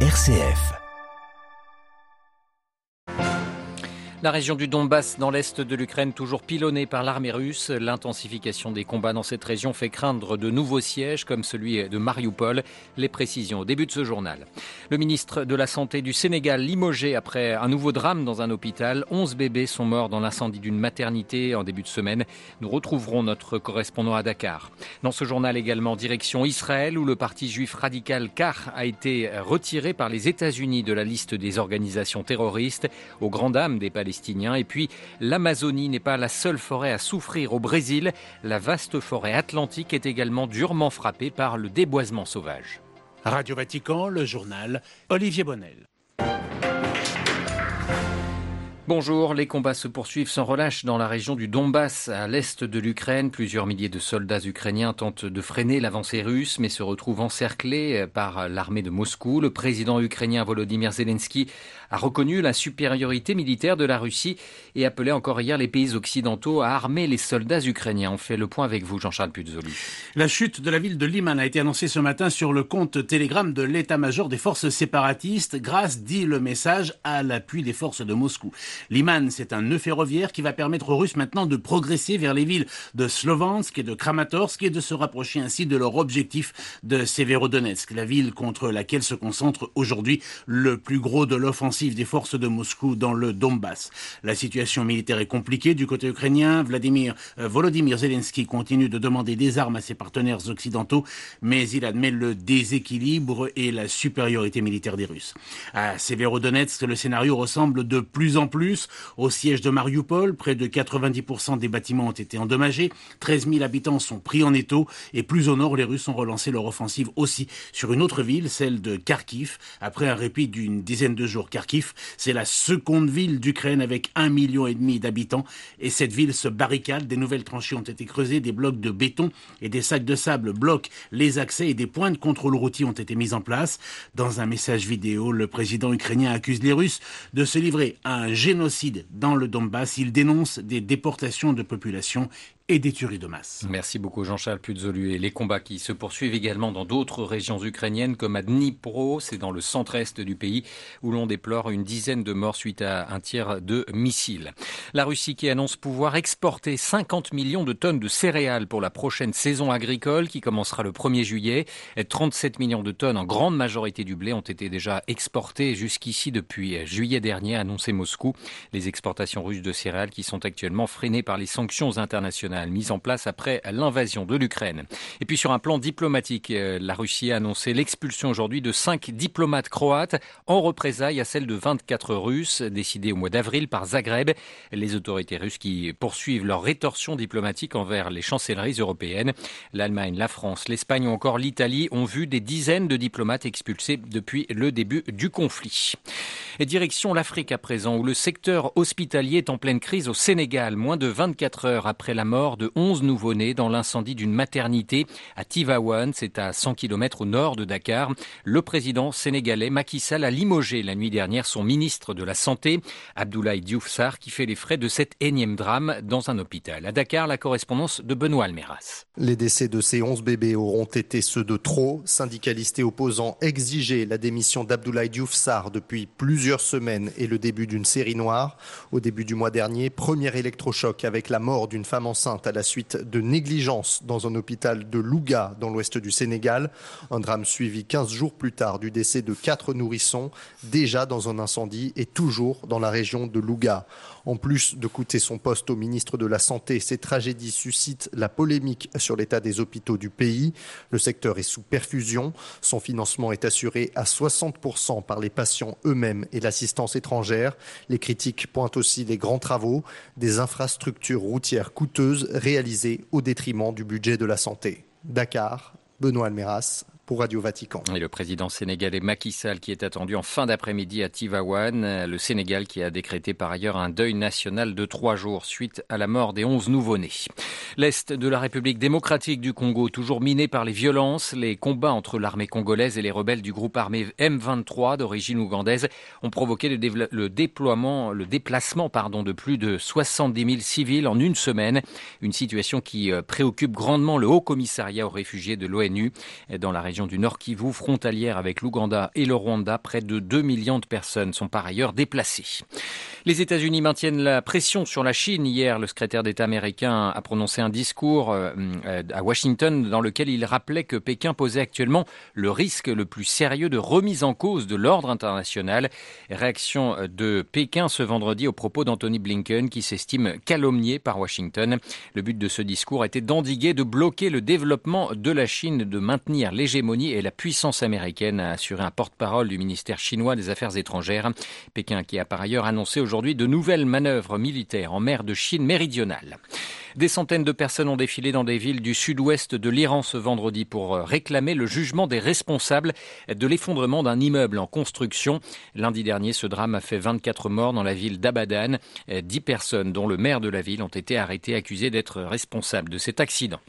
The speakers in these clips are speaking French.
RCF. La région du Donbass dans l'est de l'Ukraine toujours pilonnée par l'armée russe. L'intensification des combats dans cette région fait craindre de nouveaux sièges comme celui de Mariupol. Les précisions au début de ce journal. Le ministre de la Santé du Sénégal limogé après un nouveau drame dans un hôpital. 11 bébés sont morts dans l'incendie d'une maternité en début de semaine. Nous retrouverons notre correspondant à Dakar. Dans ce journal également direction Israël où le parti juif radical CAR a été retiré par les États-Unis de la liste des organisations terroristes grand des Palestiniens et puis, l'Amazonie n'est pas la seule forêt à souffrir au Brésil. La vaste forêt atlantique est également durement frappée par le déboisement sauvage. Radio Vatican, le journal Olivier Bonnel. Bonjour, les combats se poursuivent sans relâche dans la région du Donbass, à l'est de l'Ukraine. Plusieurs milliers de soldats ukrainiens tentent de freiner l'avancée russe, mais se retrouvent encerclés par l'armée de Moscou. Le président ukrainien Volodymyr Zelensky a reconnu la supériorité militaire de la Russie et appelé encore hier les pays occidentaux à armer les soldats ukrainiens. On fait le point avec vous, Jean-Charles Puzoli. La chute de la ville de Liman a été annoncée ce matin sur le compte Telegram de l'état-major des forces séparatistes grâce, dit le message, à l'appui des forces de Moscou. Liman, c'est un nœud ferroviaire qui va permettre aux Russes maintenant de progresser vers les villes de Slovansk et de Kramatorsk et de se rapprocher ainsi de leur objectif de Severodonetsk, la ville contre laquelle se concentre aujourd'hui le plus gros de l'offensive des forces de Moscou dans le Donbass. La situation militaire est compliquée du côté ukrainien. Vladimir euh, Volodymyr Zelensky continue de demander des armes à ses partenaires occidentaux, mais il admet le déséquilibre et la supériorité militaire des Russes. À Severodonetsk, le scénario ressemble de plus en plus au siège de Mariupol, près de 90% des bâtiments ont été endommagés, 13 000 habitants sont pris en étau et plus au nord, les Russes ont relancé leur offensive aussi sur une autre ville, celle de Kharkiv. Après un répit d'une dizaine de jours, Kharkiv, c'est la seconde ville d'Ukraine avec un million et demi d'habitants et cette ville se barricade. Des nouvelles tranchées ont été creusées, des blocs de béton et des sacs de sable bloquent les accès et des points de contrôle routier ont été mis en place. Dans un message vidéo, le président ukrainien accuse les Russes de se livrer à un génocide dans le Donbass. Il dénonce des déportations de population et des tueries de masse. Merci beaucoup Jean-Charles Puzolu. Et les combats qui se poursuivent également dans d'autres régions ukrainiennes comme à Dnipro, c'est dans le centre-est du pays où l'on déplore une dizaine de morts suite à un tir de missiles. La Russie qui annonce pouvoir exporter 50 millions de tonnes de céréales pour la prochaine saison agricole qui commencera le 1er juillet. 37 millions de tonnes en grande majorité du blé ont été déjà exportées jusqu'ici depuis juillet dernier, annoncé Moscou. Les exportations russes de céréales qui sont actuellement freinées par les sanctions internationales mise en place après l'invasion de l'Ukraine. Et puis sur un plan diplomatique, euh, la Russie a annoncé l'expulsion aujourd'hui de cinq diplomates croates en représailles à celle de 24 Russes décidées au mois d'avril par Zagreb. Les autorités russes qui poursuivent leur rétorsion diplomatique envers les chancelleries européennes. L'Allemagne, la France, l'Espagne ou encore l'Italie ont vu des dizaines de diplomates expulsés depuis le début du conflit. Et direction l'Afrique à présent, où le secteur hospitalier est en pleine crise au Sénégal, moins de 24 heures après la mort de 11 nouveau-nés dans l'incendie d'une maternité à Tivaouane, c'est à 100 km au nord de Dakar. Le président sénégalais Macky Sall a limogé la nuit dernière son ministre de la Santé, Abdoulaye Diouf Sarr, qui fait les frais de cet énième drame dans un hôpital. À Dakar, la correspondance de Benoît Almeras. Les décès de ces 11 bébés auront été ceux de trop. Syndicalistes et opposants exigeaient la démission d'Abdoulaye Diouf Sarr depuis plusieurs semaines et le début d'une série noire. Au début du mois dernier, premier électrochoc avec la mort d'une femme enceinte à la suite de négligence dans un hôpital de Louga dans l'ouest du Sénégal. Un drame suivi 15 jours plus tard du décès de quatre nourrissons déjà dans un incendie et toujours dans la région de Louga. En plus de coûter son poste au ministre de la Santé, ces tragédies suscitent la polémique sur l'état des hôpitaux du pays. Le secteur est sous perfusion. Son financement est assuré à 60% par les patients eux-mêmes et l'assistance étrangère. Les critiques pointent aussi les grands travaux, des infrastructures routières coûteuses réalisées au détriment du budget de la santé. Dakar, Benoît Almeras, pour Radio Vatican. Et le président sénégalais Macky Sall qui est attendu en fin d'après-midi à Tivaouane, le Sénégal qui a décrété par ailleurs un deuil national de trois jours suite à la mort des onze nouveau-nés. L'Est de la République démocratique du Congo, toujours miné par les violences, les combats entre l'armée congolaise et les rebelles du groupe armé M23 d'origine ougandaise ont provoqué le, le déploiement, le déplacement pardon, de plus de 70 000 civils en une semaine. Une situation qui euh, préoccupe grandement le Haut Commissariat aux réfugiés de l'ONU dans la région du Nord Kivu, frontalière avec l'Ouganda et le Rwanda. Près de 2 millions de personnes sont par ailleurs déplacées. Les États-Unis maintiennent la pression sur la Chine. Hier, le secrétaire d'État américain a prononcé un discours euh, à Washington dans lequel il rappelait que Pékin posait actuellement le risque le plus sérieux de remise en cause de l'ordre international. Réaction de Pékin ce vendredi au propos d'Anthony Blinken qui s'estime calomnié par Washington. Le but de ce discours était d'endiguer, de bloquer le développement de la Chine, de maintenir l'hégémonie et la puissance américaine, a assuré un porte-parole du ministère chinois des Affaires étrangères. Pékin qui a par ailleurs annoncé aujourd'hui de nouvelles manœuvres militaires en mer de Chine méridionale. Des centaines de personnes ont défilé dans des villes du sud-ouest de l'Iran ce vendredi pour réclamer le jugement des responsables de l'effondrement d'un immeuble en construction. Lundi dernier, ce drame a fait 24 morts dans la ville d'Abadan. Dix personnes, dont le maire de la ville, ont été arrêtées accusées d'être responsables de cet accident.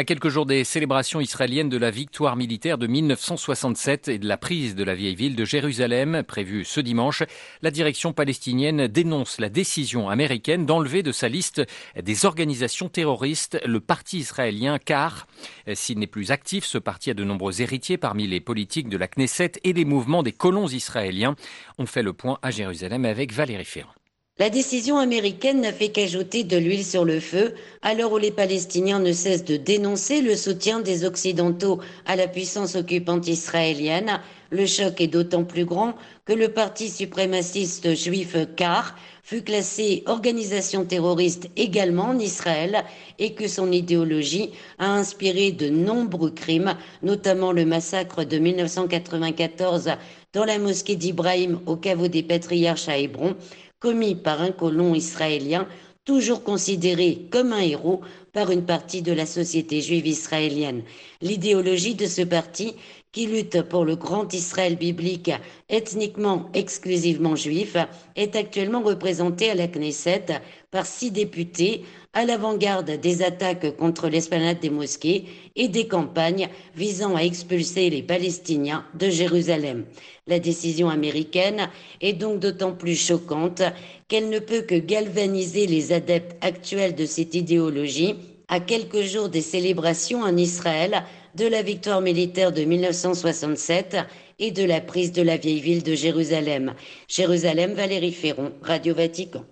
À quelques jours des célébrations israéliennes de la victoire militaire de 1967 et de la prise de la vieille ville de Jérusalem, prévue ce dimanche, la direction palestinienne dénonce la décision américaine d'enlever de sa liste des organisations terroristes le parti israélien car, s'il n'est plus actif, ce parti a de nombreux héritiers parmi les politiques de la Knesset et les mouvements des colons israéliens. On fait le point à Jérusalem avec Valérie Ferrand. La décision américaine n'a fait qu'ajouter de l'huile sur le feu, à l'heure où les Palestiniens ne cessent de dénoncer le soutien des Occidentaux à la puissance occupante israélienne. Le choc est d'autant plus grand que le parti suprémaciste juif CAR fut classé organisation terroriste également en Israël et que son idéologie a inspiré de nombreux crimes, notamment le massacre de 1994 dans la mosquée d'Ibrahim au caveau des patriarches à Hébron, commis par un colon israélien, toujours considéré comme un héros par une partie de la société juive israélienne. L'idéologie de ce parti, qui lutte pour le grand Israël biblique ethniquement exclusivement juif, est actuellement représentée à la Knesset par six députés à l'avant-garde des attaques contre l'esplanade des mosquées et des campagnes visant à expulser les Palestiniens de Jérusalem. La décision américaine est donc d'autant plus choquante qu'elle ne peut que galvaniser les adeptes actuels de cette idéologie à quelques jours des célébrations en Israël de la victoire militaire de 1967 et de la prise de la vieille ville de Jérusalem. Jérusalem, Valérie Ferron, Radio Vatican.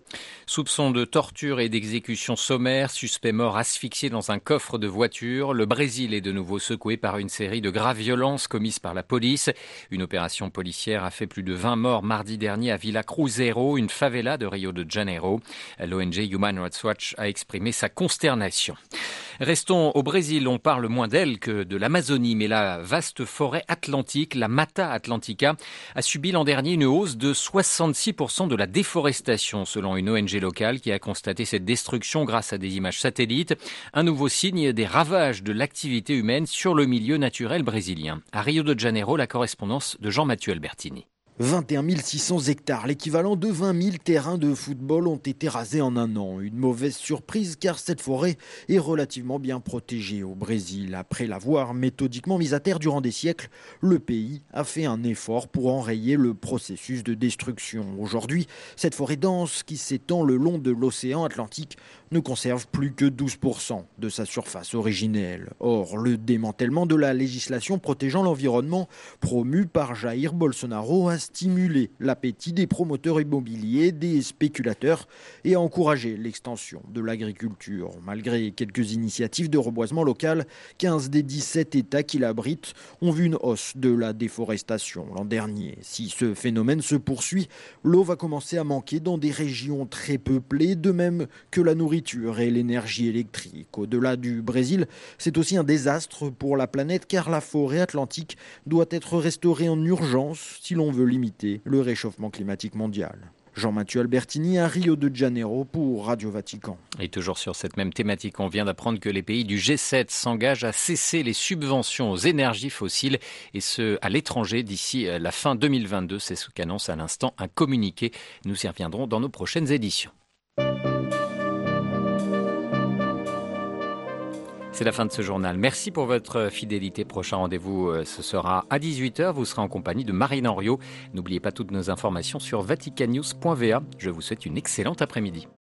Soupçon de torture et d'exécution sommaire, suspect mort asphyxié dans un coffre de voiture. Le Brésil est de nouveau secoué par une série de graves violences commises par la police. Une opération policière a fait plus de 20 morts mardi dernier à Villa Cruzeiro, une favela de Rio de Janeiro. L'ONG Human Rights Watch a exprimé sa consternation. Restons au Brésil, on parle moins d'elle que de l'Amazonie, mais la vaste forêt atlantique, la Mata Atlantica, a subi l'an dernier une hausse de 66% de la déforestation, selon une ONG locale qui a constaté cette destruction grâce à des images satellites, un nouveau signe des ravages de l'activité humaine sur le milieu naturel brésilien. À Rio de Janeiro, la correspondance de Jean-Mathieu Albertini. 21 600 hectares, l'équivalent de 20 000 terrains de football ont été rasés en un an. Une mauvaise surprise car cette forêt est relativement bien protégée au Brésil. Après l'avoir méthodiquement mise à terre durant des siècles, le pays a fait un effort pour enrayer le processus de destruction. Aujourd'hui, cette forêt dense qui s'étend le long de l'océan Atlantique ne conserve plus que 12% de sa surface originelle. Or, le démantèlement de la législation protégeant l'environnement promu par Jair Bolsonaro a stimulé l'appétit des promoteurs immobiliers, des spéculateurs et a encouragé l'extension de l'agriculture. Malgré quelques initiatives de reboisement local, 15 des 17 États qui l'abritent ont vu une hausse de la déforestation l'an dernier. Si ce phénomène se poursuit, l'eau va commencer à manquer dans des régions très peuplées, de même que la et l'énergie électrique. Au-delà du Brésil, c'est aussi un désastre pour la planète car la forêt atlantique doit être restaurée en urgence si l'on veut limiter le réchauffement climatique mondial. Jean-Mathieu Albertini à Rio de Janeiro pour Radio Vatican. Et toujours sur cette même thématique, on vient d'apprendre que les pays du G7 s'engagent à cesser les subventions aux énergies fossiles et ce à l'étranger d'ici la fin 2022. C'est ce qu'annonce à l'instant un communiqué. Nous y reviendrons dans nos prochaines éditions. C'est la fin de ce journal. Merci pour votre fidélité. Prochain rendez-vous, ce sera à 18h. Vous serez en compagnie de Marine Henriot. N'oubliez pas toutes nos informations sur vaticanews.va. Je vous souhaite une excellente après-midi.